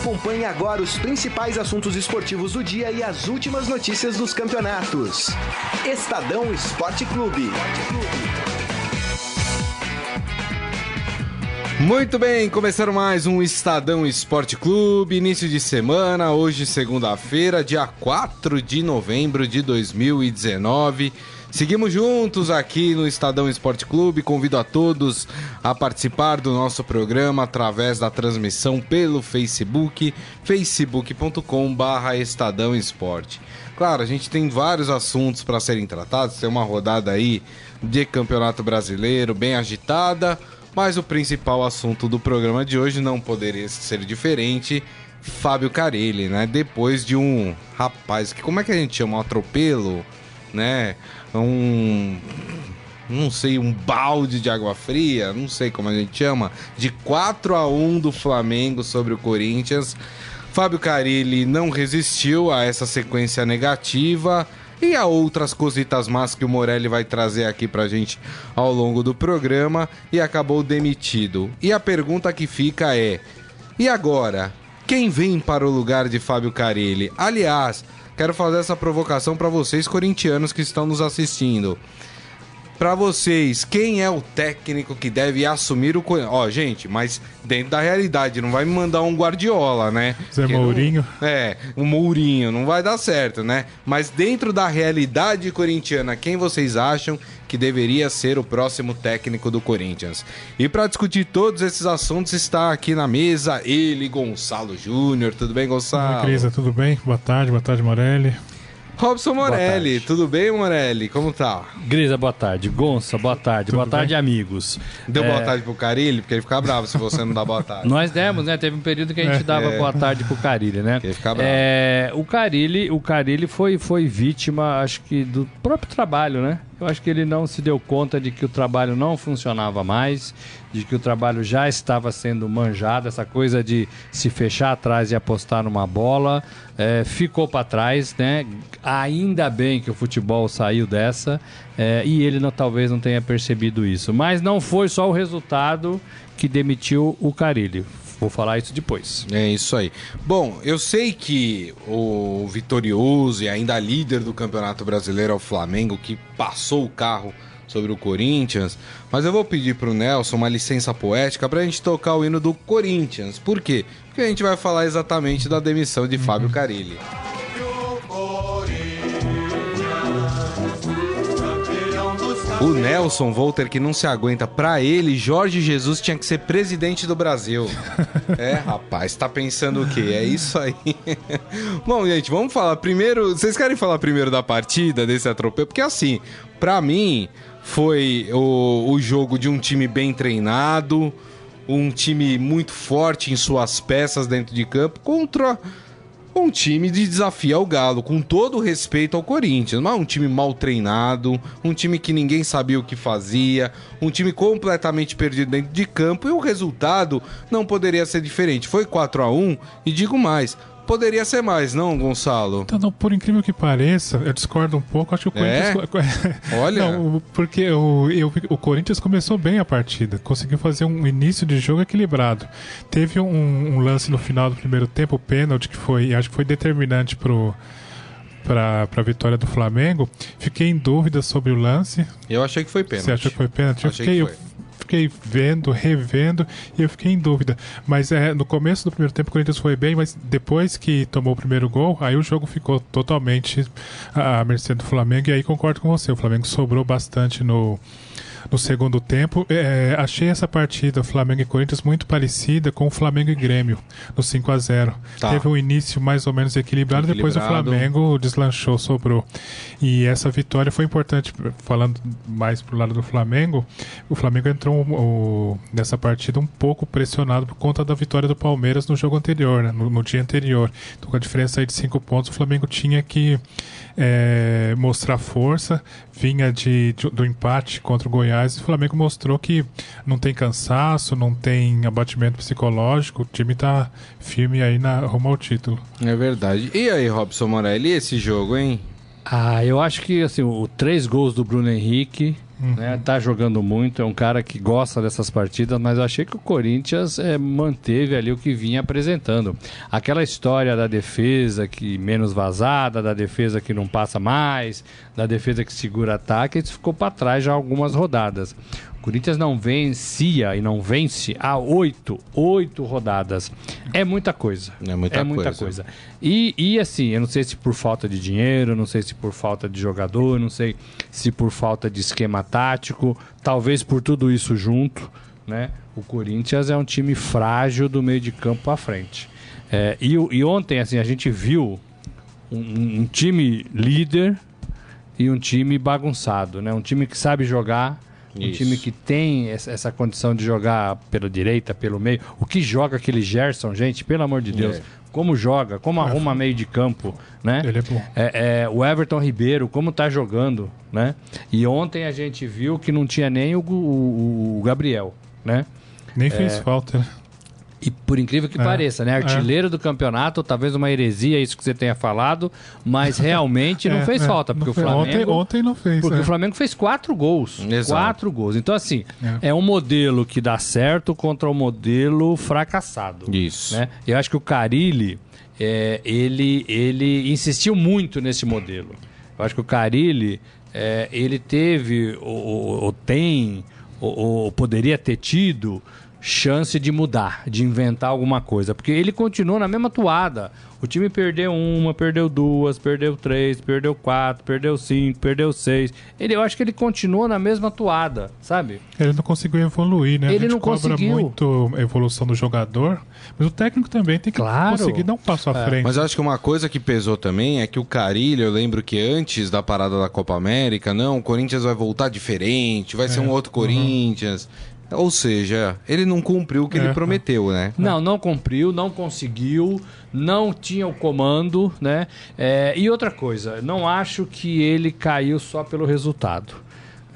Acompanhe agora os principais assuntos esportivos do dia e as últimas notícias dos campeonatos. Estadão Esporte Clube. Muito bem, começando mais um Estadão Esporte Clube, início de semana, hoje segunda-feira, dia 4 de novembro de 2019. Seguimos juntos aqui no Estadão Esporte Clube. Convido a todos a participar do nosso programa através da transmissão pelo Facebook, facebook.com/barra Estadão Esporte. Claro, a gente tem vários assuntos para serem tratados. Tem uma rodada aí de Campeonato Brasileiro bem agitada. Mas o principal assunto do programa de hoje não poderia ser diferente. Fábio Carilli, né? Depois de um rapaz que como é que a gente chama? Um atropelo, né? Um não sei, um balde de água fria, não sei como a gente chama, de 4 a 1 do Flamengo sobre o Corinthians. Fábio Carilli não resistiu a essa sequência negativa e a outras cositas más que o Morelli vai trazer aqui pra gente ao longo do programa e acabou demitido. E a pergunta que fica é: e agora? Quem vem para o lugar de Fábio Carilli? Aliás, quero fazer essa provocação para vocês corintianos que estão nos assistindo. Para vocês, quem é o técnico que deve assumir o Corinthians? Ó, gente, mas dentro da realidade, não vai me mandar um Guardiola, né? Zé Mourinho. Não... É, um Mourinho, não vai dar certo, né? Mas dentro da realidade corintiana, quem vocês acham que deveria ser o próximo técnico do Corinthians? E para discutir todos esses assuntos está aqui na mesa ele, Gonçalo Júnior. Tudo bem, Gonçalo? Oi, Cris, tudo bem? Boa tarde, boa tarde, Morelli. Robson Morelli, tudo bem, Morelli? Como tá? Grisa, boa tarde. Gonça, boa tarde. Tudo boa bem? tarde, amigos. Deu é... boa tarde pro Carilli? Porque ele fica bravo se você não dá boa tarde. Nós demos, né? Teve um período que a gente é. dava é. boa tarde pro Carilli, né? Ele fica bravo. É... O Carilli, o Carilli foi, foi vítima, acho que, do próprio trabalho, né? Eu acho que ele não se deu conta de que o trabalho não funcionava mais, de que o trabalho já estava sendo manjado, essa coisa de se fechar atrás e apostar numa bola, é, ficou para trás, né? Ainda bem que o futebol saiu dessa é, e ele não, talvez não tenha percebido isso. Mas não foi só o resultado que demitiu o Carilli. Vou falar isso depois. É isso aí. Bom, eu sei que o vitorioso e ainda líder do Campeonato Brasileiro é o Flamengo, que passou o carro sobre o Corinthians, mas eu vou pedir pro Nelson uma licença poética pra gente tocar o hino do Corinthians. Por quê? Porque a gente vai falar exatamente da demissão de uhum. Fábio Carilli. O Nelson Volter, que não se aguenta, pra ele, Jorge Jesus tinha que ser presidente do Brasil. é, rapaz, tá pensando o quê? É isso aí. Bom, gente, vamos falar primeiro. Vocês querem falar primeiro da partida, desse atropelo? Porque assim, pra mim, foi o, o jogo de um time bem treinado, um time muito forte em suas peças dentro de campo, contra um time de desafio ao Galo, com todo o respeito ao Corinthians, mas um time mal treinado, um time que ninguém sabia o que fazia, um time completamente perdido dentro de campo e o resultado não poderia ser diferente. Foi 4 a 1 e digo mais, poderia ser mais, não, Gonçalo? Então, não, por incrível que pareça, eu discordo um pouco. Acho que o é? Corinthians. Olha. Não, porque o, eu, o Corinthians começou bem a partida, conseguiu fazer um início de jogo equilibrado. Teve um, um lance no final do primeiro tempo, o pênalti, que foi, acho que foi determinante pro para a vitória do Flamengo. Fiquei em dúvida sobre o lance. Eu achei que foi pênalti. Você achou que foi pênalti? Eu fiquei, fiquei vendo, revendo e eu fiquei em dúvida. Mas é, no começo do primeiro tempo o Corinthians foi bem, mas depois que tomou o primeiro gol, aí o jogo ficou totalmente à mercê do Flamengo. E aí concordo com você, o Flamengo sobrou bastante no no segundo tempo. É, achei essa partida Flamengo e Corinthians muito parecida com o Flamengo e Grêmio no 5 a 0 tá. Teve um início mais ou menos equilibrado, equilibrado, depois o Flamengo deslanchou, sobrou. E essa vitória foi importante, falando mais pro lado do Flamengo, o Flamengo entrou o, nessa partida um pouco pressionado por conta da vitória do Palmeiras no jogo anterior, né, no, no dia anterior. Então com a diferença aí de 5 pontos, o Flamengo tinha que é, mostrar força, vinha de, de, do empate contra o Goiás e o Flamengo mostrou que não tem cansaço, não tem abatimento psicológico, o time está firme aí na rumo ao título. É verdade. E aí, Robson Morelli, esse jogo, hein? Ah, eu acho que assim, o três gols do Bruno Henrique Né? Tá jogando muito, é um cara que gosta dessas partidas, mas eu achei que o Corinthians é, manteve ali o que vinha apresentando. Aquela história da defesa que menos vazada, da defesa que não passa mais, da defesa que segura ataque, isso ficou para trás já algumas rodadas. Corinthians não vencia e não vence há oito, oito rodadas. É muita coisa. É muita é muita coisa. coisa. E, e assim, eu não sei se por falta de dinheiro, não sei se por falta de jogador, não sei se por falta de esquema tático, talvez por tudo isso junto, né? O Corinthians é um time frágil do meio de campo para frente. É, e, e ontem, assim, a gente viu um, um time líder e um time bagunçado, né? Um time que sabe jogar, um Isso. time que tem essa, condição de jogar pela direita, pelo meio. O que joga aquele Gerson, gente, pelo amor de Deus. É. Como joga, como arruma meio de campo, né? Ele é bom. É, é, o Everton Ribeiro, como tá jogando, né? E ontem a gente viu que não tinha nem o, o- o Gabriel, né? Nem fez falta, né? E por incrível que É, pareça, né? Artilheiro do campeonato, talvez uma heresia isso que você tenha falado, mas realmente não É, fez é, falta, não porque o. Flamengo... Ontem, ontem não fez. Porque né? o Flamengo fez quatro gols. Exato. Quatro gols. Então, assim, É. é. um modelo que dá certo contra um modelo fracassado. Isso. Né? Eu acho que o Carilli, é, ele, ele insistiu muito nesse modelo. Eu acho que o Carilli, é, ele teve, ou, ou tem, ou, ou poderia ter tido chance de mudar, de inventar alguma coisa. Porque ele continua na mesma toada. O time perdeu uma, perdeu duas, perdeu três, perdeu quatro, perdeu cinco, perdeu seis. Ele, eu acho que ele continua na mesma toada, sabe? Ele não conseguiu evoluir, né? Ele a gente não cobra conseguiu. muito a evolução do jogador, mas o técnico também tem que Claro. conseguir dar um passo à frente. Mas eu acho que uma coisa que pesou também é que o Carilho, eu lembro que antes da parada da Copa América, não, o Corinthians vai voltar diferente, vai ser um outro Corinthians. Ou seja, ele não cumpriu o que É, ele prometeu, né? Não, não cumpriu, não conseguiu, não tinha o comando, né? É, e outra coisa, não acho que ele caiu só pelo resultado.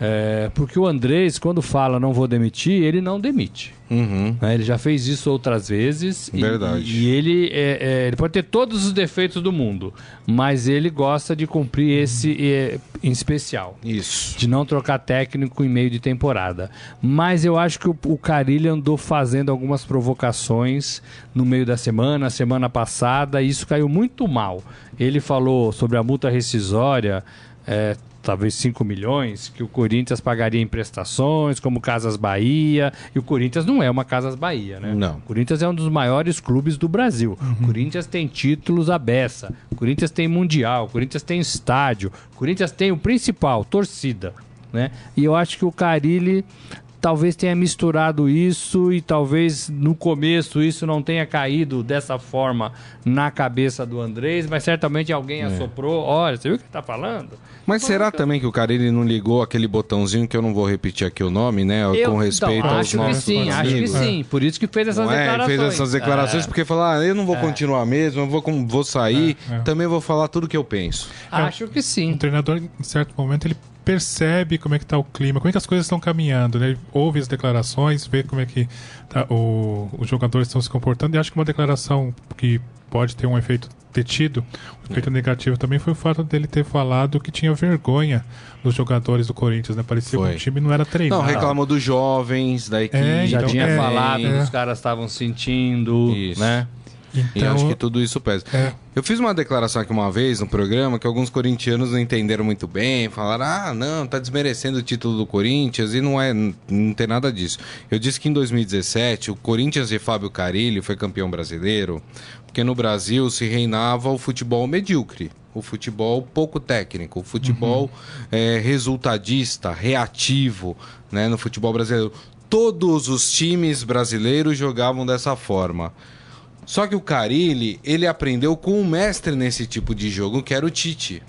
É, porque o Andrés, quando fala não vou demitir, ele não demite. Uhum. né? Ele já fez isso outras vezes. e- Verdade. E, ele, é, é, ele pode ter todos os defeitos do mundo, mas ele gosta de cumprir esse é, em especial Isso. de não trocar técnico em meio de temporada. Mas eu acho que o, o Carilli andou fazendo algumas provocações no meio da semana, semana passada, e isso caiu muito mal. Ele falou sobre a multa rescisória, é, talvez 5 milhões, que o Corinthians pagaria em prestações, como Casas Bahia, e o Corinthians não é uma Casas Bahia, né? Não. O Corinthians é um dos maiores clubes do Brasil. O Corinthians tem títulos à beça. O Corinthians tem mundial. O Corinthians tem estádio. O Corinthians tem o principal, torcida. Né? E eu acho que o Carilli talvez tenha misturado isso e talvez no começo isso não tenha caído dessa forma na cabeça do Andrés, mas certamente alguém É. assoprou. Olha, você viu o que ele tá falando? Mas será também que o Carilli não ligou aquele botãozinho que eu não vou repetir aqui o nome, né? Eu- com respeito então, aos acho que nossos sim, acho que sim. Por isso que fez essas Não é? Ele declarações. fez essas declarações É. porque falou: ah, eu não vou continuar mesmo, eu vou, vou sair, É, é. também vou falar tudo que eu penso. Acho que O sim. treinador, em certo momento, ele percebe como é que tá o clima, como é que as coisas estão caminhando, né? Ele ouve as declarações, vê como é que tá, o- os jogadores estão se comportando e acho que uma declaração que pode ter um efeito ter tido, um efeito negativo também foi o fato dele ter falado que tinha vergonha dos jogadores do Corinthians, né? Parecia Foi. que o time não era treinado. Não, reclamou dos jovens, da equipe. É, Já Então, tinha é, falado, é. os caras estavam sentindo, Isso. né? E Então, acho que tudo isso pesa. é, Eu fiz uma declaração aqui uma vez no programa que alguns corintianos não entenderam muito bem, falaram: ah, não, tá desmerecendo o título do Corinthians, e não é, não tem nada disso. Eu disse que em 2017 o Corinthians de Fábio Carilli foi campeão brasileiro, porque no Brasil se reinava o futebol medíocre. O futebol pouco técnico, o futebol é, resultadista, reativo, né, no futebol brasileiro. Todos os times brasileiros jogavam dessa forma. Só que o Carilli, ele aprendeu com um mestre nesse tipo de jogo, que era o Tite.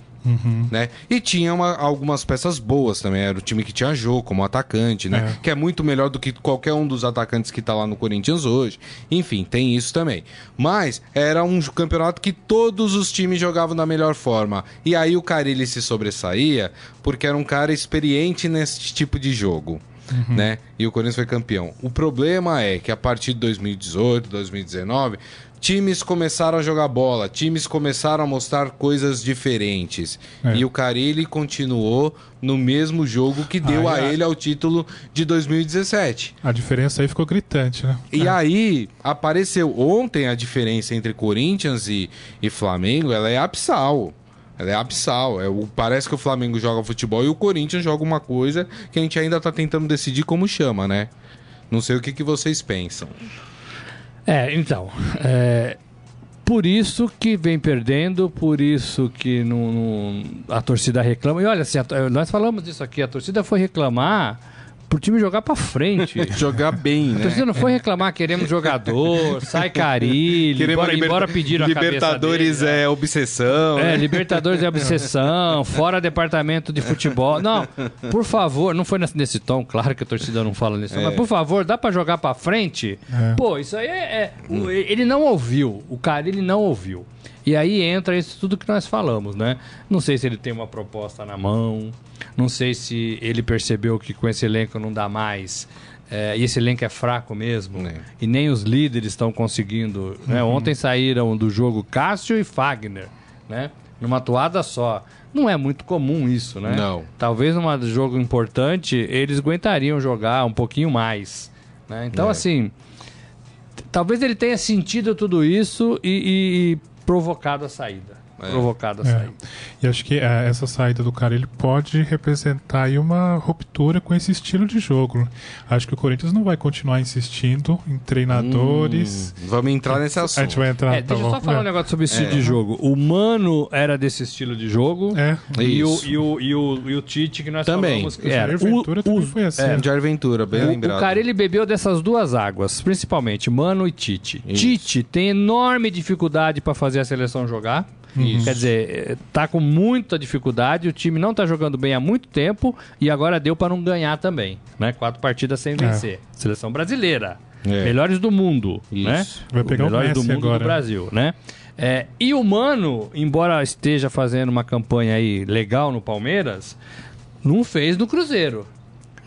Né? E tinha uma- algumas peças boas também. Era o time que tinha jogo como atacante, né? É. Que é muito melhor do que qualquer um dos atacantes que tá lá no Corinthians hoje. Enfim, tem isso também. Mas era um campeonato que todos os times jogavam da melhor forma. E aí o Carilli se sobressaía porque era um cara experiente nesse tipo de jogo. Né? E o Corinthians foi campeão. O problema é que a partir de 2018, 2019, times começaram a jogar bola, times começaram a mostrar coisas diferentes. É. E o Carilli continuou no mesmo jogo que deu Ah, a ele ao título de 2017. A diferença aí ficou gritante, né? E É. aí apareceu ontem a diferença entre Corinthians e, e Flamengo, ela é abissal. Ela é abissal. É, o, parece que o Flamengo joga futebol e o Corinthians joga uma coisa que a gente ainda tá tentando decidir como chama, né? Não sei o que, que vocês pensam. É, então. é, por isso que vem perdendo, por isso que não, não- a torcida reclama. E olha, assim, a- nós falamos disso aqui, a torcida foi reclamar pro time jogar pra frente. Jogar bem, A né? torcida não foi reclamar, queremos jogador, sai Carilli, embora, liber- embora pediram a Libertadores né? é obsessão. É, né? Libertadores é obsessão, fora departamento de futebol. Não, por favor, não foi nesse, nesse tom, claro que a torcida não fala nisso, mas por favor, dá pra jogar pra frente? É. Pô, isso aí é. é- o- ele não ouviu, o cara ele não ouviu. E aí entra isso tudo que nós falamos, né? Não sei se ele tem uma proposta na mão, não sei se ele percebeu que com esse elenco não dá mais. é, e esse elenco é fraco mesmo. É. E nem os líderes estão conseguindo. né? Ontem saíram do jogo Cássio e Fagner, né? Numa toada só. Não é muito comum isso, né? Não. Talvez num jogo importante eles aguentariam jogar um pouquinho mais. né? Então, É. assim, talvez ele tenha sentido tudo isso e- e provocado a saída. É. Provocado a É. E acho que é, essa saída do cara ele pode representar aí uma ruptura com esse estilo de jogo. Acho que o Corinthians não vai continuar insistindo em treinadores. Hum, vamos entrar nesse A assunto. gente vai entrar. É, tá deixa eu bom. só falar É. um negócio sobre estilo É. de jogo. O Mano era desse estilo de jogo. É. E o, e, o, e, o, e o Tite que nós Também. falamos que O era. Jair Ventura O- também os- foi assim. é, Jair Ventura, bem O, lembrado. o cara ele bebeu dessas duas águas, principalmente Mano e Tite. Isso. Tite tem enorme dificuldade para fazer a seleção jogar. Isso. Quer dizer, tá com muita dificuldade, o time não tá jogando bem há muito tempo e agora deu para não ganhar também, né? Quatro partidas sem vencer. Seleção brasileira. É. Melhores do mundo, Isso. né? Vai pegar o melhores do mundo agora. do Brasil, né? É, e o Mano, embora esteja fazendo uma campanha aí legal no Palmeiras, não fez no Cruzeiro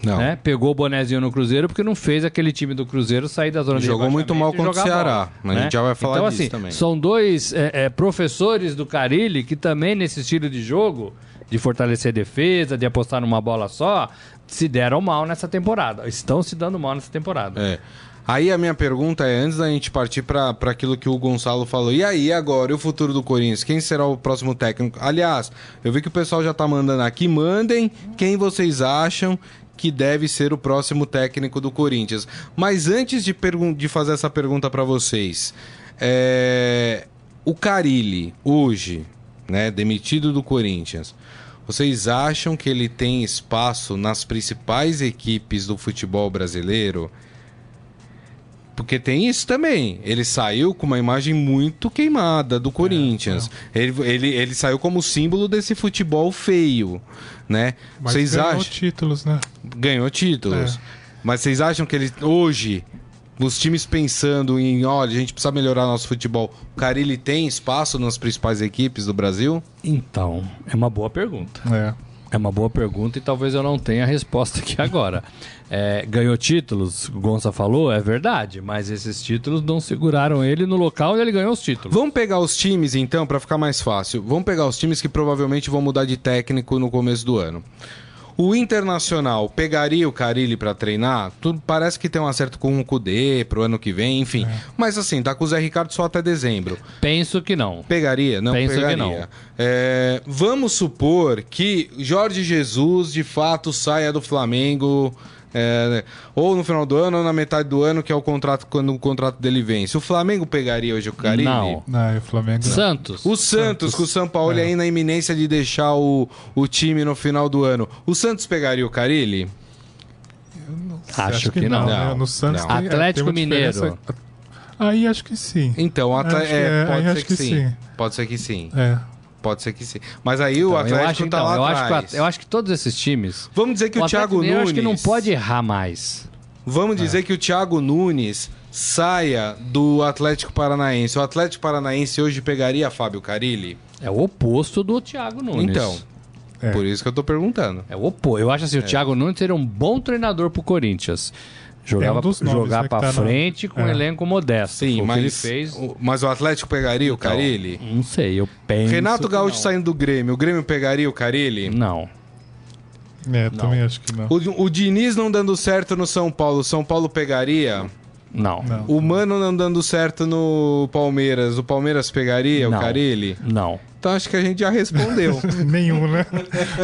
Não. né? Pegou o bonezinho no Cruzeiro porque não fez aquele time do Cruzeiro sair da zona de Jogou muito mal contra o Ceará, mas a gente já vai falar então, disso assim, também. São dois é, é, professores do Carilli que também nesse estilo de jogo, de fortalecer a defesa, de apostar numa bola só, se deram mal nessa temporada. Estão se dando mal nessa temporada. É. Aí a minha pergunta é, antes da gente partir para aquilo que o Gonçalo falou, e aí agora, e o futuro do Corinthians? Quem será o próximo técnico? Aliás, eu vi que o pessoal já tá mandando aqui, mandem quem vocês acham que deve ser o próximo técnico do Corinthians. Mas antes de, de fazer essa pergunta para vocês, é, o Carilli, hoje, né, demitido do Corinthians, vocês acham que ele tem espaço nas principais equipes do futebol brasileiro? Porque tem isso também. Ele saiu com uma imagem muito queimada do Corinthians. Ele, ele, ele saiu como símbolo desse futebol feio, né? Mas Vocês ganhou acham? títulos, né? Ganhou títulos. É. Mas vocês acham que ele hoje, os times pensando em, olha, a gente precisa melhorar nosso futebol, o Carilli tem espaço nas principais equipes do Brasil? Então, é uma boa pergunta. É. É uma boa pergunta e talvez eu não tenha a resposta aqui agora. É, ganhou títulos, Gonça falou, é verdade, mas esses títulos não seguraram ele no local onde ele ganhou os títulos. Vamos pegar os times então, para ficar mais fácil. Vamos pegar os times que provavelmente vão mudar de técnico no começo do ano. O Internacional pegaria o Carilli para treinar? Tudo parece que tem um acerto com o Cudê pro ano que vem, enfim. Mas assim, tá com o Zé Ricardo só até dezembro. Penso que não. Pegaria? Não Penso que pegaria. não. É, vamos supor que Jorge Jesus de fato saia do Flamengo. É, ou no final do ano ou na metade do ano, que é o contrato quando o contrato dele vence. O Flamengo pegaria hoje o Carilli? Não. Não, o Flamengo. não. Santos. O Santos, com o São Paulo É. aí na iminência de deixar o, o time no final do ano. O Santos pegaria o Carilli? Acho que não. Não, né? No Santos não. tem- é, tem Atlético Mineiro. Aí acho que sim. Então, que é, é, pode aí ser acho que, que sim. sim. Pode ser que sim. É. Pode ser que sim. Mas aí o Então, Atlético eu acho, tá então, lá eu acho, que, o atrás. Eu acho que todos esses times. Vamos dizer que o, Atlético Thiago Nunes... acho que não pode errar mais. Vamos É. dizer que o Thiago Nunes saia do Atlético Paranaense. O Atlético Paranaense hoje pegaria Fábio Carilli? É o oposto do Thiago Nunes. Então. É. Por isso que eu tô perguntando. É o opô. Eu acho assim, o Thiago Nunes seria um bom treinador pro Corinthians. Jogava, É um jogar né, pra tá na- frente com um É. elenco modesto. Sim, Foi o mas, que ele fez. o- mas o Atlético pegaria o Então, Carilli? Não sei, eu penso. Renato que Gaúcho não. saindo do Grêmio, o Grêmio pegaria o Carilli? Não. É, também acho que não. O, o Diniz não dando certo no São Paulo, o São Paulo pegaria? Não. Não. O Mano não dando certo no Palmeiras, o Palmeiras pegaria Não. o Carilli? Não. Então acho que a gente já respondeu. Nenhum, né?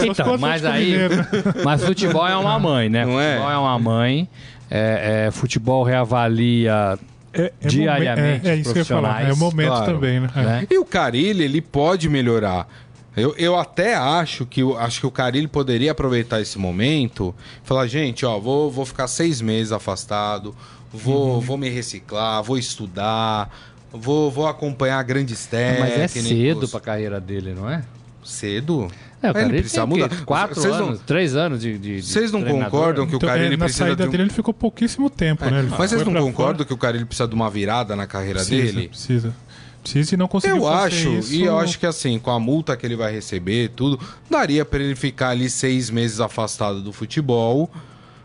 Então, mas aí. Mas futebol é uma mãe, né? Não é? Futebol é uma mãe. É, é, futebol reavalia É, é Diariamente, É, é isso que eu ia falar. É o momento claro. também, né? Né? E o Carilli, ele pode melhorar. Eu, eu até acho que, o- acho que o Carilli poderia aproveitar esse momento e falar, gente, ó, vou, vou ficar seis meses afastado, vou, vou me reciclar, vou estudar, vou, vou acompanhar grandes Mas é técnicos. cedo pra carreira dele, não é? Cedo? É, o precisa mudar. Quatro Vocês não- anos, três anos de, Vocês não treinador? concordam que o Então, Carilli é, na precisa saída de um... dele ele ficou pouquíssimo tempo, né? Ele Mas vocês não concordam fora. que o Carilli precisa de uma virada na carreira Precisa, dele? Precisa. Precisa e não conseguiu Eu acho, isso. e eu acho que assim, com a multa que ele vai receber, tudo, daria pra ele ficar ali seis meses afastado do futebol,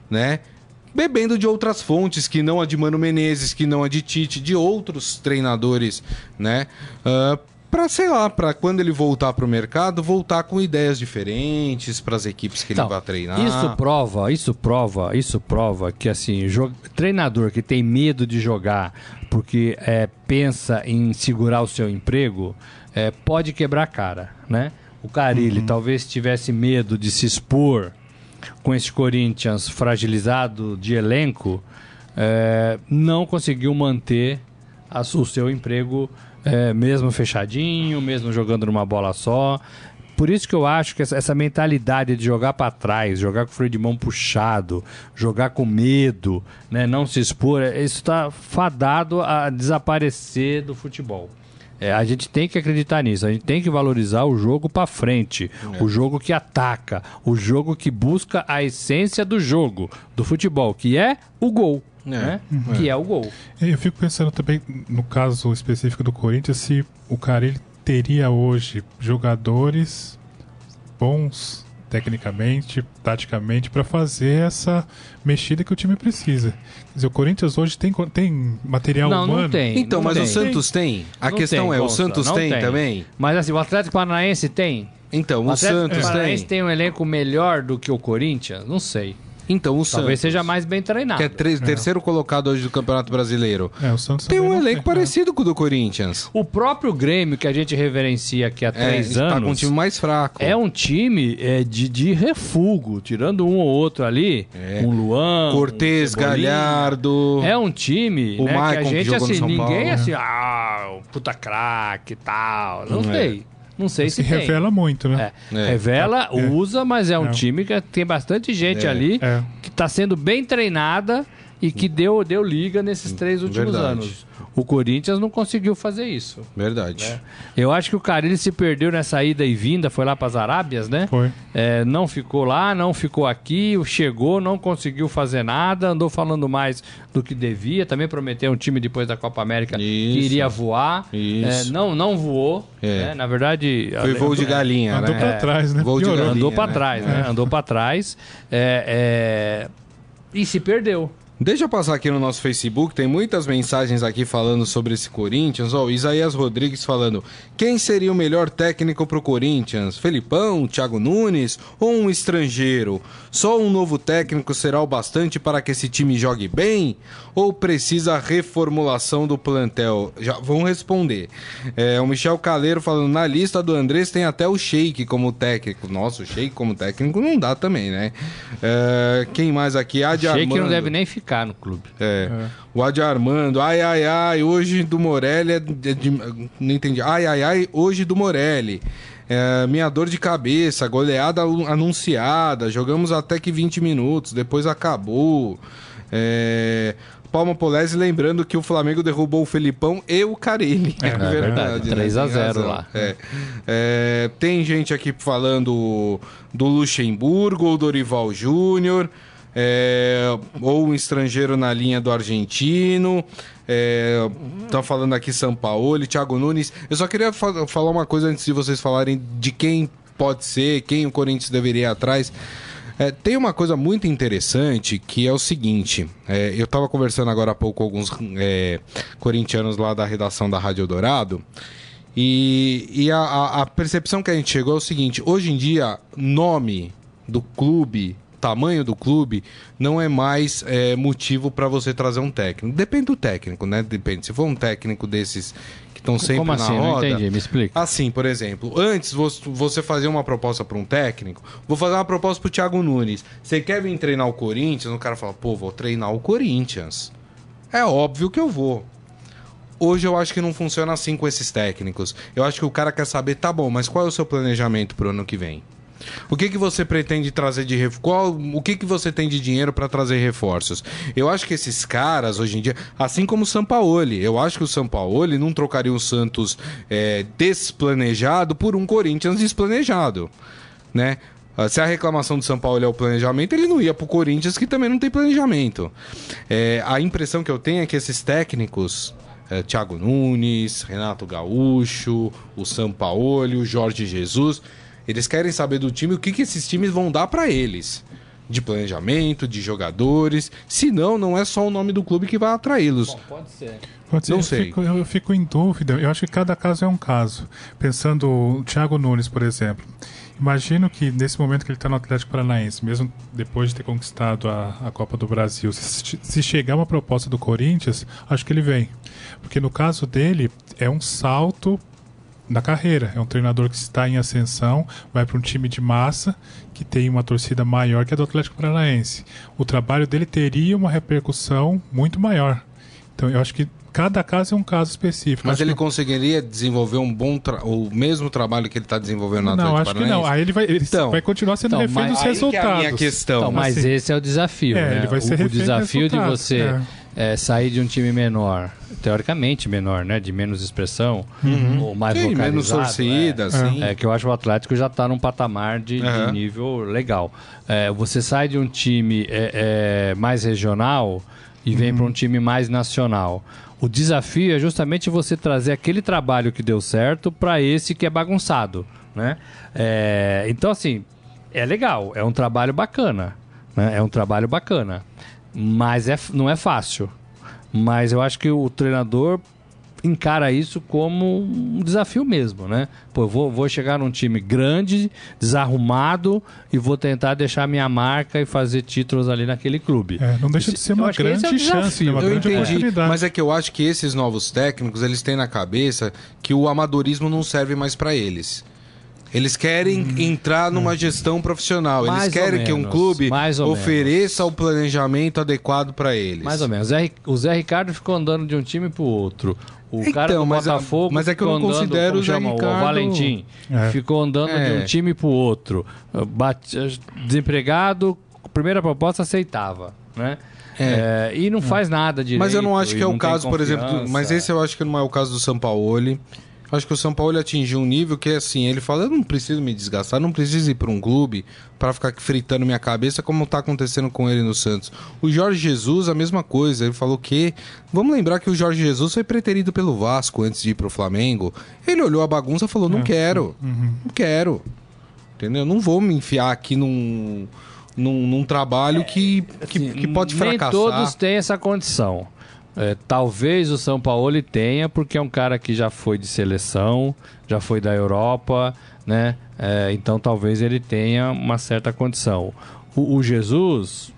né? Bebendo de outras fontes, que não a de Mano Menezes, que não a de Tite, de outros treinadores, né? Ah, pra, sei lá, pra quando ele voltar pro mercado, voltar com ideias diferentes pras equipes que Então, ele vai treinar. Isso prova, isso prova, isso prova que assim, treinador que tem medo de jogar porque é, pensa em segurar o seu emprego, é, pode quebrar a cara, né? O Carilli talvez tivesse medo de se expor com esse Corinthians fragilizado de elenco, é, não conseguiu manter o seu emprego é, mesmo fechadinho, mesmo jogando numa bola só. Por isso que eu acho que essa, mentalidade de jogar para trás, jogar com o freio de mão puxado, jogar com medo, né, não se expor, é, isso está fadado a desaparecer do futebol. É, a gente tem que acreditar nisso, a gente tem que valorizar o jogo para frente, o jogo que ataca, o jogo que busca a essência do jogo, do futebol, que é o gol, né? Que é o gol. Eu fico pensando também, no caso específico do Corinthians, se o cara ele teria hoje jogadores bons tecnicamente, taticamente, para fazer essa mexida que o time precisa. Quer dizer, o Corinthians hoje tem, tem material Não, humano. não tem. Então, não mas tem. o Santos tem? A Não questão tem, é, o Santos não tem, também? Mas assim, o Atlético Paranaense tem? Então, O o Atlético Santos Paranaense tem. tem um elenco melhor do que o Corinthians? Não sei. Então, o Talvez Santos, seja mais bem treinado. que é tre- terceiro colocado hoje do Campeonato Brasileiro. É, o Santos Tem um não elenco né? parecido com o do Corinthians. O próprio Grêmio, que a gente reverencia aqui há É, três tá anos, com um time mais fraco. é um time é, de, de refugo, tirando um ou outro ali, É. um Luan, Cortez, um. Galhardo. É um time O né, que a Maicon, que gente, jogou no assim, ninguém Paulo. assim, ah, o puta craque e tal. Não É. sei. Não sei Se se tem. revela muito, né? É. É. Revela, É. usa, mas é um É. time que tem bastante gente É. ali É. que está sendo bem treinada e que deu, deu liga nesses três últimos Verdade. anos. O Corinthians não conseguiu fazer isso. Verdade. Eu acho que o Carilli se perdeu nessa ida e vinda, foi lá para as Arábias, né? Foi. É, não ficou lá, não ficou aqui, chegou, não conseguiu fazer nada, andou falando mais do que devia, também prometeu um time depois da Copa América que Isso. iria voar. Isso. É, não, não voou. É. né? Na verdade. Foi voo de galinha, Andou né? pra trás, né? Voo de galinha. Andou para né? trás, né? Andou para trás. É, é, E se perdeu. Deixa eu passar aqui no nosso Facebook, tem muitas mensagens aqui falando sobre esse Corinthians. Ó, o Isaías Rodrigues falando: quem seria o melhor técnico pro Corinthians? Felipão, Thiago Nunes ou um estrangeiro? Só um novo técnico será o bastante para que esse time jogue bem? Ou precisa reformulação do plantel? Já vão responder. É, o Michel Caleiro falando: na lista do Andrés tem até o Sheik como técnico. Nossa, o Sheik como técnico não dá também, né? É, quem mais aqui? Adi que não deve nem ficar no clube. É. O Adi Armando, ai, ai, ai, hoje do Morelli é de, de- Não entendi. Ai, ai, ai, hoje do Morelli. É, minha dor de cabeça, goleada anu- anunciada, jogamos até que 20 minutos, depois acabou. É, Palma Polese lembrando que o Flamengo derrubou o Felipão e o Carilli. É, verdade, 3 a Tem 0 razão. lá. É. É, tem gente aqui falando do Luxemburgo ou Dorival Júnior. É, ou um estrangeiro na linha do argentino. Estão falando aqui São Paulo, Thiago Nunes. Eu só queria fa- falar uma coisa antes de vocês falarem de quem pode ser, quem o Corinthians deveria ir atrás. É, tem uma coisa muito interessante que é o seguinte: é, eu estava conversando agora há pouco com alguns é, corintianos lá da redação da Rádio Dourado. E, e a, a, percepção que a gente chegou é o seguinte: hoje em dia, nome do clube, tamanho do clube, não é mais é, motivo para você trazer um técnico. Depende do técnico, né? Depende. Se for um técnico desses que estão sempre Como assim? na roda. Não entendi, me explica. Assim, por exemplo, antes você fazia uma proposta para um técnico, vou fazer uma proposta para o Thiago Nunes. Você quer vir treinar o Corinthians? O cara fala, pô, vou treinar o Corinthians. É óbvio que eu vou. Hoje eu acho que não funciona assim com esses técnicos. Eu acho que o cara quer saber, tá bom, mas qual é o seu planejamento pro ano que vem? O que, que você pretende trazer de reforço? O que, que você tem de dinheiro para trazer reforços? Eu acho que esses caras, hoje em dia, assim como o Sampaoli, eu acho que o Sampaoli não trocaria o Santos é, desplanejado por um Corinthians desplanejado. Né? Ah, se a reclamação do São Paulo é o planejamento, ele não ia pro Corinthians, que também não tem planejamento. É, a impressão que eu tenho é que esses técnicos, é, Thiago Nunes, Renato Gaúcho, o São Paulo, o Jorge Jesus, eles querem saber do time o que, que esses times vão dar para eles. De planejamento, de jogadores. Senão, não é só o nome do clube que vai atraí-los. Pode ser. Pode ser. Não eu sei. Fico, eu fico em dúvida. Eu acho que cada caso é um caso. Pensando o Thiago Nunes, por exemplo. Imagino que nesse momento que ele está no Atlético Paranaense, mesmo depois de ter conquistado a, a Copa do Brasil, se, se, chegar uma proposta do Corinthians, acho que ele vem. Porque no caso dele, é um salto na carreira. É um treinador que está em ascensão, vai para um time de massa que tem uma torcida maior que a do Atlético Paranaense. O trabalho dele teria uma repercussão muito maior. Então eu acho que cada caso é um caso específico. Mas acho ele que... conseguiria desenvolver um bom o mesmo trabalho que ele está desenvolvendo na Não, acho que não. Aí ele vai, ele então, vai continuar sendo então, refém dos resultados. Que é a minha questão. Então, mas assim, esse é o desafio. É, né? ele vai ser o, o desafio de você é é, sair de um time menor, teoricamente menor, né? De menos expressão, uhum. ou mais Sim, menos torcida, é, assim. É, que eu acho que o Atlético já está num patamar de, uhum. de nível legal. É, você sai de um time é, é mais regional e vem uhum. para um time mais nacional. O desafio é justamente você trazer aquele trabalho que deu certo para esse que é bagunçado, né? É, então, assim, é legal, é um trabalho bacana, né? É um trabalho bacana. Mas é, não é fácil. Mas eu acho que o treinador encara isso como um desafio mesmo, né? Pô, eu vou, vou chegar num time grande, desarrumado e vou tentar deixar minha marca e fazer títulos ali naquele clube. É, não deixa de ser uma grande é chance, uma eu grande entendi, Mas é que eu acho que esses novos técnicos, eles têm na cabeça que o amadorismo não serve mais para eles. Eles querem hum, entrar numa hum. gestão profissional. Mais eles querem que um clube ofereça menos. o planejamento adequado para eles. Mais ou menos. O Zé Ricardo ficou andando de um time para o outro. O então, cara do mas é- Botafogo mas é que eu não andando, considero o Zé chama, Ricardo... O Valentim é. ficou andando é. de um time para o outro. Bate... Desempregado, primeira proposta aceitava, né? É. É, e não faz nada direito. Mas eu não acho que é o caso, por exemplo. Mas esse eu acho que não é o caso do São Paulo. Acho que o São Paulo atingiu um nível que, assim, ele fala: eu não preciso me desgastar, não preciso ir para um clube para ficar fritando minha cabeça, como está acontecendo com ele no Santos. O Jorge Jesus, a mesma coisa. Ele falou que. Vamos lembrar que o Jorge Jesus foi preterido pelo Vasco antes de ir para o Flamengo. Ele olhou a bagunça e falou: não é. quero, uhum. não quero. Entendeu? Não vou me enfiar aqui num. Num, num trabalho que, que, assim, que pode fracassar. Nem todos têm essa condição. É, talvez o São Paulo tenha, porque é um cara que já foi de seleção, já foi da Europa, né? É, então talvez ele tenha uma certa condição. O, o, Jesus,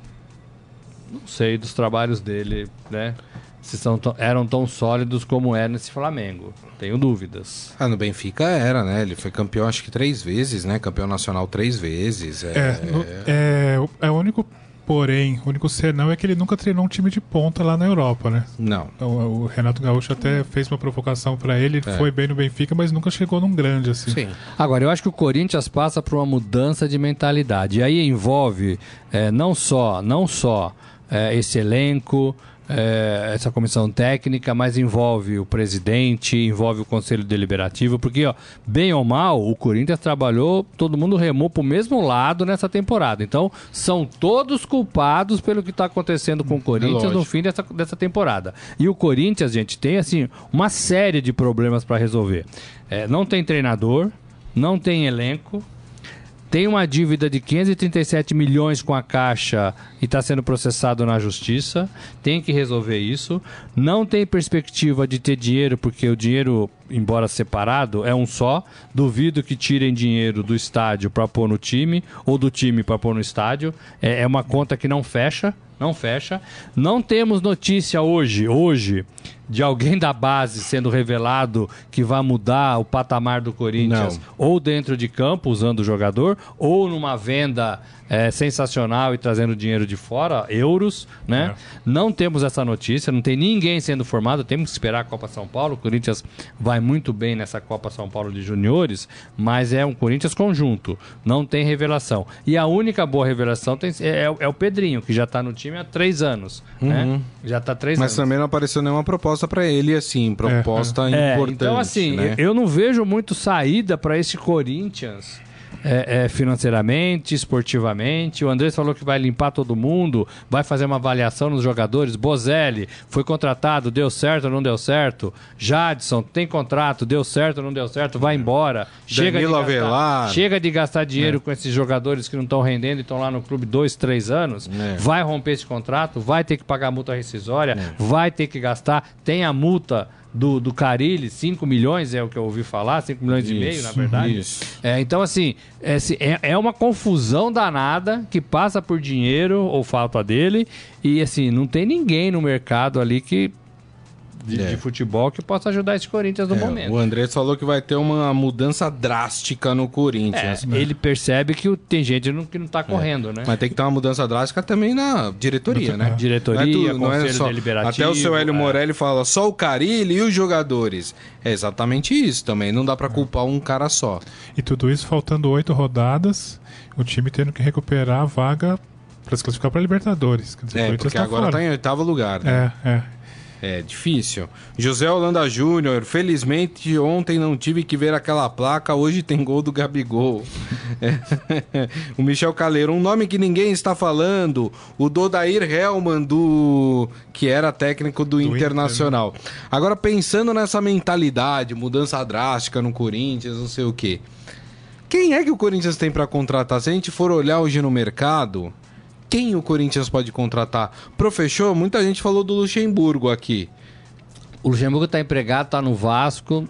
não sei dos trabalhos dele, né? Se são eram tão sólidos como é nesse Flamengo. Tenho dúvidas. Ah, no Benfica era, né? Ele foi campeão acho que três vezes, né? Campeão nacional três vezes. É, é, é, é o único Porém, o único senão é que ele nunca treinou um time de ponta lá na Europa, né? Não. Então, o Renato Gaúcho até fez uma provocação para ele, é. foi bem no Benfica, mas nunca chegou num grande assim. Sim. Agora, eu acho que o Corinthians passa por uma mudança de mentalidade. E aí envolve é, não só, não só é, esse elenco, é, essa comissão técnica, mas envolve o presidente, envolve o conselho deliberativo, porque, ó, bem ou mal, o Corinthians trabalhou, todo mundo remou para o mesmo lado nessa temporada. Então, são todos culpados pelo que está acontecendo com o Corinthians é no fim dessa, dessa temporada. E o Corinthians, gente, tem assim uma série de problemas para resolver. É, não tem treinador, não tem elenco, tem uma dívida de 537 milhões com a Caixa e está sendo processado na Justiça. Tem que resolver isso. Não tem perspectiva de ter dinheiro, porque o dinheiro, embora separado, é um só. Duvido que tirem dinheiro do estádio para pôr no time ou do time para pôr no estádio. É, é uma conta que não fecha. Não fecha. Não temos notícia hoje, hoje, de alguém da base sendo revelado que vai mudar o patamar do Corinthians, Não. ou dentro de campo, usando o jogador, ou numa venda é, sensacional e trazendo dinheiro de fora, euros, né? Não temos essa notícia, não tem ninguém sendo formado, temos que esperar a Copa São Paulo. O Corinthians vai muito bem nessa Copa São Paulo de Juniores, mas é um Corinthians conjunto, não tem revelação. E a única boa revelação tem- é, é o Pedrinho, que já está no time há três anos, né? Já está três Mas anos. também não apareceu nenhuma proposta pra ele, assim, proposta É, importante. então, assim, né? eu não vejo muito saída para esse Corinthians. É, é, financeiramente, esportivamente. O Andrés falou que vai limpar todo mundo, vai fazer uma avaliação nos jogadores. Bozelli foi contratado, deu certo ou não deu certo? Jadson tem contrato, deu certo ou não deu certo? Vai embora. Chega de, gastar, Avelar. chega de gastar dinheiro com esses jogadores que não estão rendendo e estão lá no clube dois, três anos. É. Vai romper esse contrato, vai ter que pagar a multa rescisória, vai ter que gastar. Tem a multa do, do Carilli, 5 milhões é o que eu ouvi falar, 5 milhões e meio, na verdade. isso. É, então, assim, é, é, é uma confusão danada que passa por dinheiro ou falta dele. E, assim, não tem ninguém no mercado ali que. De, É. de futebol que possa ajudar esse Corinthians no É, momento. o Andrés falou que vai ter uma mudança drástica no É, Corinthians. ele percebe que o- tem gente não- que não tá correndo, né? Mas tem que ter uma mudança drástica também na diretoria, né? Diretoria, Não é conselho só- deliberativo, Até o seu Hélio é. Morelli fala só o Carilli e os jogadores. É exatamente isso também. Não dá pra culpar um cara só. E tudo isso faltando oito rodadas, o time tendo que recuperar a vaga para se classificar para Libertadores. Quer dizer, É, Corinthians porque tá agora fora. tá em oitavo lugar. Né? É, é. É difícil. José Holanda Júnior, felizmente ontem não tive que ver aquela placa, hoje tem gol do Gabigol. É. o Michel Caleiro, um nome que ninguém está falando, o Dodair Hellman, do... que era técnico do, Internacional. Agora, pensando nessa mentalidade, mudança drástica no Corinthians, não sei o quê. Quem é que o Corinthians tem para contratar? Se a gente for olhar hoje no mercado, quem o Corinthians pode contratar? Pro fechou, muita gente falou do Luxemburgo aqui. O Luxemburgo tá empregado, tá no Vasco.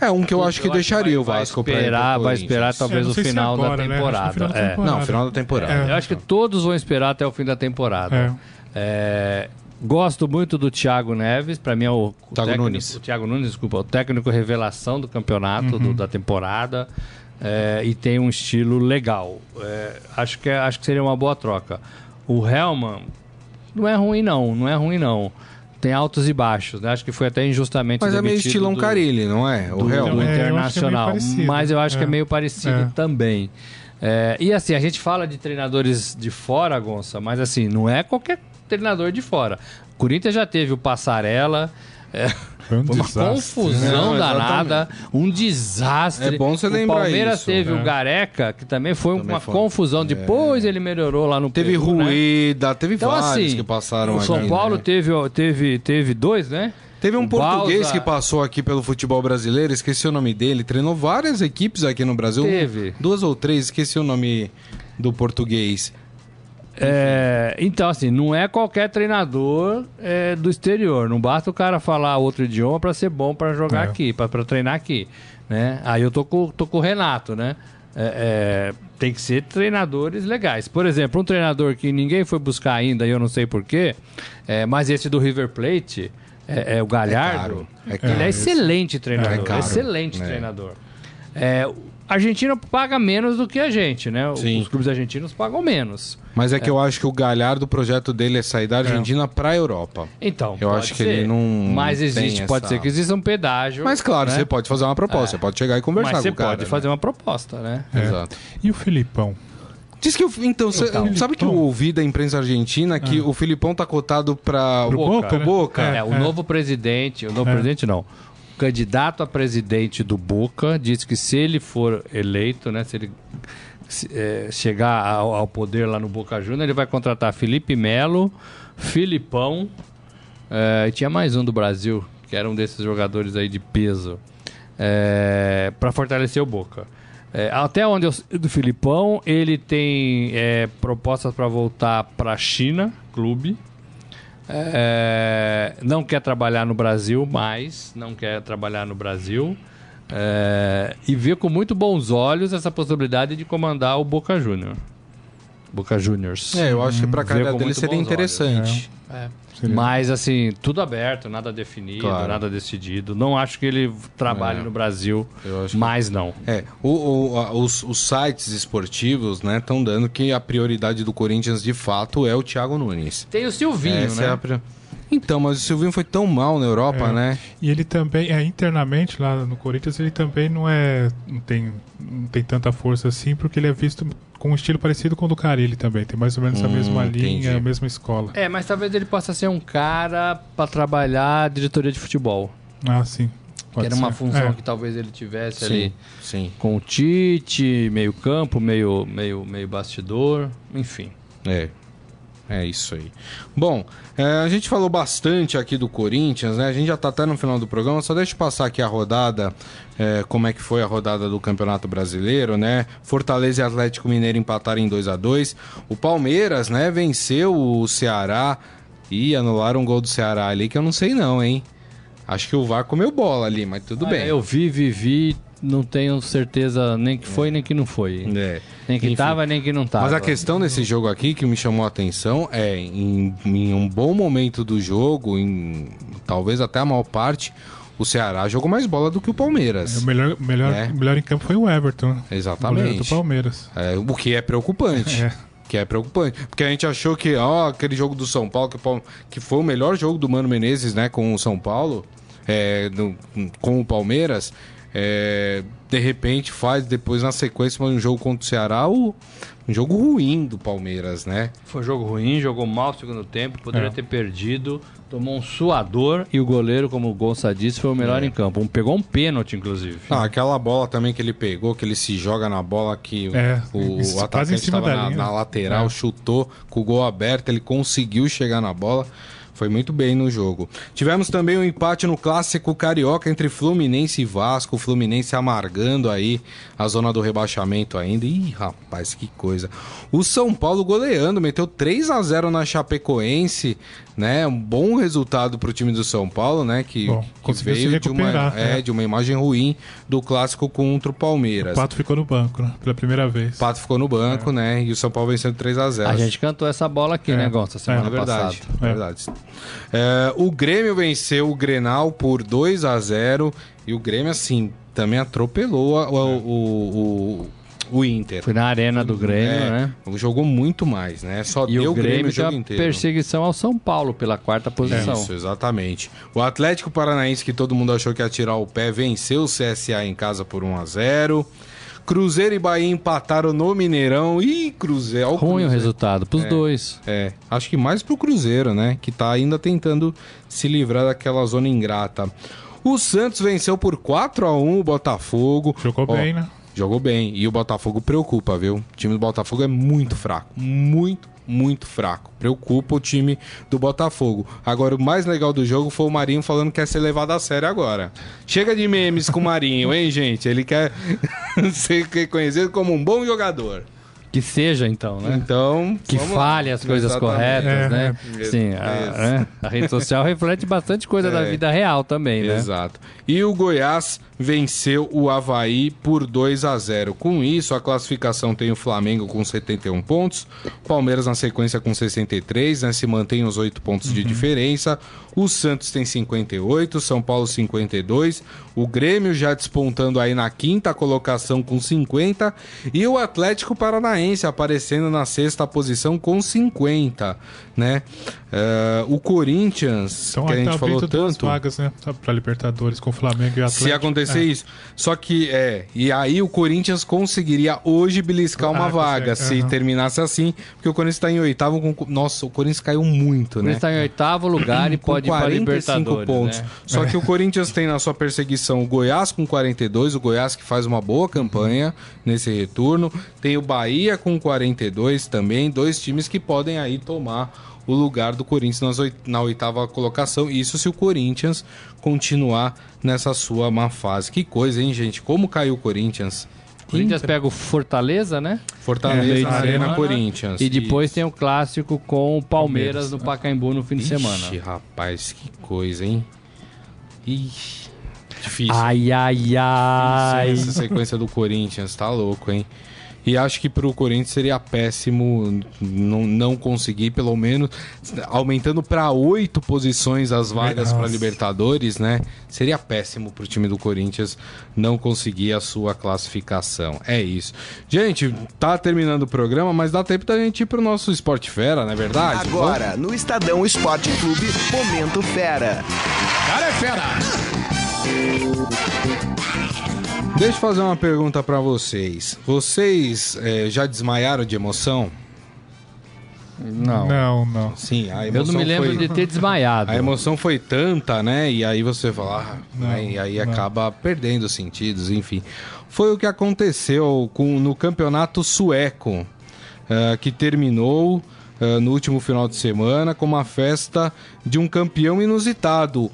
É um que eu acho que Eu deixaria vai- o Vasco vai pra ir pro esperar, vai esperar talvez É, o se final agora, da né? Temporada. final da É. temporada. Não, final da temporada. É. Eu acho que todos vão esperar até o fim da temporada. É. É, gosto muito do Thiago Neves, para mim é o, o Thiago técnico, Nunes. O Thiago Nunes, desculpa, o técnico revelação do campeonato, do- da temporada. É, e tem um estilo legal. É, acho, que, é- acho que seria uma boa troca. O Hellman não é ruim, não. Não é ruim, não. Tem altos e baixos, né? Acho que foi até injustamente Mas é meio estilão do- Carilli, não é? O do, É, que é Internacional. parecido. mas eu acho que é É. meio parecido É. também. É, e assim, a gente fala de treinadores de fora, Gonça, mas assim, não é qualquer treinador de fora. O Corinthians já teve o Passarela. é, Foi um foi uma desastre. confusão Não, danada, um desastre. É bom você o lembrar Palmeiras isso, teve é. o Gareca, que também foi Também uma foi. confusão. Depois ele melhorou lá no Teve Peru, né? Teve Então, vários assim, que passaram o São aqui, Paulo né? teve, teve, teve dois, né? Teve um O português Balsa- que passou aqui pelo futebol brasileiro, esqueci o nome dele, treinou várias equipes aqui no Brasil. Teve. Duas ou três, esqueci o nome do português. É, então, assim, não é qualquer treinador é, do exterior. Não basta o cara falar outro idioma para ser bom para jogar É. aqui, para treinar aqui. Né? Aí eu tô com, tô com o Renato, né? É, é, tem que ser treinadores legais. Por exemplo, um treinador que ninguém foi buscar ainda, e eu não sei porquê, é, mas esse do River Plate, é, o Galhardo. caro, é ele caro. é excelente treinador. Caro. excelente É. treinador. É, a Argentina paga menos do que a gente, né? Sim. Os clubes argentinos pagam menos. Mas é que eu acho que o Galhardo, o projeto dele é sair da Argentina pra Europa. Então, Eu pode acho que ser. ele não Mas tem existe, pode essa- ser que exista um pedágio. Mas claro, né? você pode fazer uma proposta, você pode chegar e conversar Mas com você o cara. pode né? fazer uma proposta, né? É. Exato. E o Filipão? Diz que o, então, cê- Então. sabe que eu ouvi da imprensa argentina que o Filipão tá cotado pra Pro o Boca, pro né? Boca. É, o novo presidente, o novo É. presidente não. Candidato a presidente do Boca disse que se ele for eleito, né, se ele se, é, chegar ao, ao poder lá no Boca Juniors, ele vai contratar Felipe Melo, Filipão, é, e tinha mais um do Brasil, que era um desses jogadores aí de peso, para fortalecer o Boca. É, até onde eu do Filipão, ele tem é, propostas para voltar para a China, clube. É, não quer trabalhar no Brasil mais, não quer trabalhar no Brasil. É, e vê com muito bons olhos essa possibilidade de comandar o Boca Júnior. Boca Juniors. É, eu acho que pra Vê carreira com dele seria interessante. É. Seria- Mas assim, tudo aberto, nada definido, Claro. nada decidido. Não acho que ele trabalhe É. no Brasil, Eu acho que- mas não. É, o- o- a- os, os sites esportivos, né, estão dando que a prioridade do Corinthians de fato é o Thiago Nunes. Tem o Silvinho, Essa né? é a pri- Então, mas o Silvinho foi tão mal na Europa, É. né? E ele também, é, internamente lá no Corinthians, ele também não é. Não tem, não tem tanta força assim, porque ele é visto com um estilo parecido com o do Carilli também. Tem mais ou menos a Hum, mesma entendi. linha, a mesma escola. É, mas talvez ele possa ser um cara para trabalhar a diretoria de futebol. Ah, sim. que Pode era uma ser. função É. que talvez ele tivesse Sim, ali sim. com o Tite, meio campo, meio, meio, meio bastidor, enfim. É. É isso aí. Bom, é, a gente falou bastante aqui do Corinthians, né? A gente já tá até no final do programa, só deixa eu passar aqui a rodada, é, como é que foi a rodada do Campeonato Brasileiro, né? Fortaleza e Atlético Mineiro empataram em 2 a 2 O Palmeiras, né, venceu o Ceará e anularam um gol do Ceará ali, que eu não sei não, hein? Acho que o VAR comeu bola ali, mas tudo bem. Ah, Eu vi, vi, vi, não tenho certeza nem que foi nem que não foi. É. Nem que Enfim. tava, nem que não tava. Mas a questão desse jogo aqui que me chamou a atenção é, em, em um bom momento do jogo, em talvez até a maior parte, o Ceará jogou mais bola do que o Palmeiras. O melhor, melhor, É. melhor em campo foi o Everton. Exatamente. Goleiro do Palmeiras. É, o que é preocupante. É. Que é preocupante. Porque a gente achou que, ó, aquele jogo do São Paulo, que, o que foi o melhor jogo do Mano Menezes, né, com o São Paulo, é, no- com o Palmeiras, é, de repente faz depois na sequência um jogo contra o Ceará, o, um jogo ruim do Palmeiras, né? Foi um jogo ruim, jogou mal no segundo tempo, poderia É. ter perdido, tomou um suador e o goleiro, como o Gonça disse, foi o melhor em campo. Um, pegou um pênalti, inclusive. Ah, aquela bola também que ele pegou, que ele se joga na bola que o- É, o, atacante estava na, na lateral, É. chutou com o gol aberto, ele conseguiu chegar na bola. Foi muito bem no jogo. Tivemos também um empate no clássico carioca entre Fluminense e Vasco. O Fluminense amargando aí a zona do rebaixamento ainda. Ih, rapaz, que coisa. O São Paulo goleando, meteu 3 a 0 na Chapecoense, né? Um bom resultado pro time doÃo Paulo, né? Que, Bom, que veio de uma, recuperar, é, né? de uma imagem ruim do clássico contra o Palmeiras. O Pato ficou no banco, né? Pela primeira vez. O Pato ficou no banco, né? E o São Paulo vencendo 3 a 0 A gente cantou essa bola aqui, É. né, Gonça, semana é verdade, passada. é É. verdade. É, o Grêmio venceu o Grenal por 2 a 0 e o Grêmio, assim, também atropelou a- o, o, o, o Inter. Foi na arena do Grêmio, É, né? Jogou muito mais, né? Só E deu o Grêmio o uma inteiro. perseguição ao São Paulo pela quarta posição. Isso, exatamente. O Atlético Paranaense, que todo mundo achou que ia tirar o pé, venceu o CSA em casa por 1 a 0 Cruzeiro e Bahia empataram no Mineirão. Ih, Cruzeiro. o Ruim o Cruzeiro. resultado pros É. dois. É, acho que mais pro Cruzeiro, né? Que tá ainda tentando se livrar daquela zona ingrata. O Santos venceu por 4 a 1 o Botafogo. Jogou Ó, bem, né? Jogou bem. E o Botafogo preocupa, viu? O time do Botafogo é muito fraco. Muito, muito fraco. Preocupa o time do Botafogo. Agora, o mais legal do jogo foi o Marinho falando que quer ser levado a sério agora. Chega de memes com o Marinho, hein, gente? Ele quer ser reconhecido como um bom jogador. Que seja, então, né? Então. Que vamos lá. fale as coisas Exatamente. corretas, É, né? é. Sim, a, né? a rede social reflete bastante coisa da É. vida real também, né? Exato. E o Goiás venceu o Havaí por 2 a 0. Com isso, a classificação tem o Flamengo com 71 pontos, Palmeiras na sequência com 63, né, se mantém os 8 pontos de diferença. O Santos tem 58, São Paulo 52, o Grêmio já despontando aí na quinta colocação com 50 e o Atlético Paranaense aparecendo na sexta posição com 50, né? Eh, o Corinthians, Então que a gente tá falou tanto, vagas, né? Tá Pra Libertadores com o Flamengo e o Atlético. se acontecer É. isso. Só que, é, e aí o Corinthians conseguiria hoje beliscar uma Ah, vaga, consegue, se terminasse assim, porque o Corinthians tá em oitavo com... Nossa, o Corinthians caiu muito, Ele né? está em oitavo lugar e pode para 45 Libertadores, pontos. né? Só que o Corinthians tem na sua perseguição o Goiás com 42, o Goiás que faz uma boa campanha nesse retorno. Tem o Bahia com 42 também, dois times que podem aí tomar o lugar do Corinthians na oitava colocação. Isso se o Corinthians continuar nessa sua má fase. Que coisa, hein, gente? Como caiu o Corinthians? Corinthians Inter. pega o Fortaleza, né? Fortaleza, É, Arena. Corinthians. E depois Isso. tem o clássico com o Palmeiras Palmeiras. no Pacaembu no fim de semana. Ixi, rapaz, que coisa, hein? Ixi, difícil. Ai, ai, ai. Essa sequência do Corinthians tá louco, hein? E acho que pro Corinthians seria péssimo não, não conseguir, pelo menos, aumentando para oito posições as vagas para. Libertadores, né? Seria péssimo pro time do Corinthians não conseguir a sua classificação. É isso. Gente, tá terminando o programa, mas dá tempo da gente ir pro nosso Esporte Fera, não é verdade? Agora, no Estadão Esporte Clube, Momento Fera. Cara é fera! Deixa eu fazer uma pergunta pra vocês. Vocês eh, já desmaiaram de emoção? Não. Não, não. Sim, a Eu emoção não me lembro foi... de ter desmaiado. A emoção foi tanta, né? E aí você fala, ah, Não, né? e aí não. acaba perdendo os sentidos, enfim. Foi o que aconteceu com, no campeonato sueco, ah, que terminou ah, no último final de semana com uma festa de um campeão inusitado.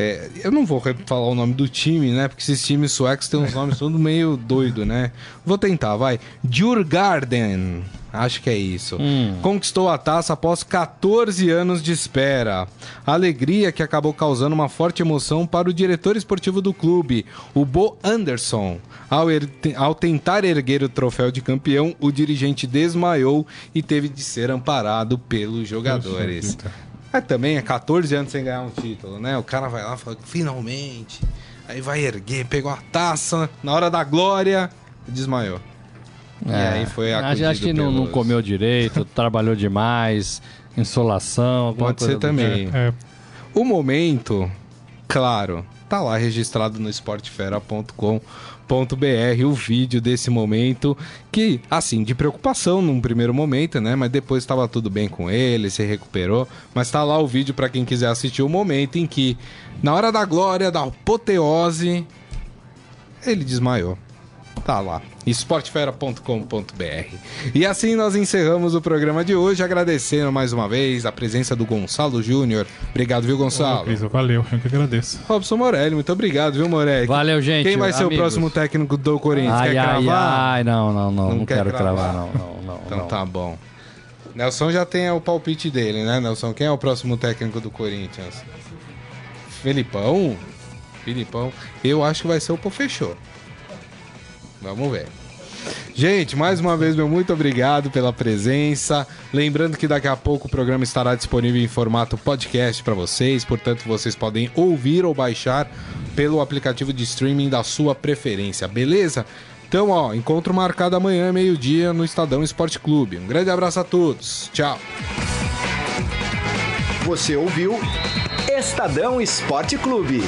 É, eu não vou falar o nome do time, né? Porque esses times suecos têm uns nomes tudo meio doido, né? Vou tentar, vai. Djurgarden. Acho que é isso. Conquistou a taça após 14 anos de espera. Alegria que acabou causando uma forte emoção para o diretor esportivo do clube, o Bo Anderson. Ao, er- ao tentar erguer o troféu de campeão, o dirigente desmaiou e teve de ser amparado pelos jogadores. Mas também é 14 anos sem ganhar um título, né? O cara vai lá e fala, finalmente. Aí vai erguer, pegou a taça, na hora da glória, desmaiou. E aí foi acudido acho que não, não pelos- comeu direito, trabalhou demais, insolação, alguma Pode coisa ser também. tipo. É, O momento, claro, tá lá registrado no esportefera.com.br o vídeo desse momento que, assim, de preocupação num primeiro momento, né? Mas depois estava tudo bem com ele, se recuperou. Mas tá lá o vídeo para quem quiser assistir o momento em que, na hora da glória, da apoteose, ele desmaiou. Tá lá, esportefera.com.br. E assim nós encerramos o programa de hoje, agradecendo mais uma vez a presença do Gonçalo Júnior. Obrigado, viu, Gonçalo? Cris, valeu, eu que agradeço. Robson Morelli, muito obrigado, viu, Morelli? Valeu, gente. Quem vai ser amigos. o próximo técnico do Corinthians? Ai, Quer ai, cravar? ai, não, não, não, Não não, quer quero cravar. cravar, não, não, não. Então não. tá bom. Nelson já tem o palpite dele, né, Nelson? Quem é o próximo técnico do Corinthians? Felipão? Filipão. Eu acho que vai ser o Pofechô. Vamos ver. Gente, mais uma vez, meu muito obrigado pela presença. Lembrando que daqui a pouco o programa estará disponível em formato podcast para vocês, portanto, vocês podem ouvir ou baixar pelo aplicativo de streaming da sua preferência, beleza? Então, ó, encontro marcado amanhã, meio-dia, no Estadão Esporte Clube. Um grande abraço a todos. Tchau. Você ouviu Estadão Esporte Clube.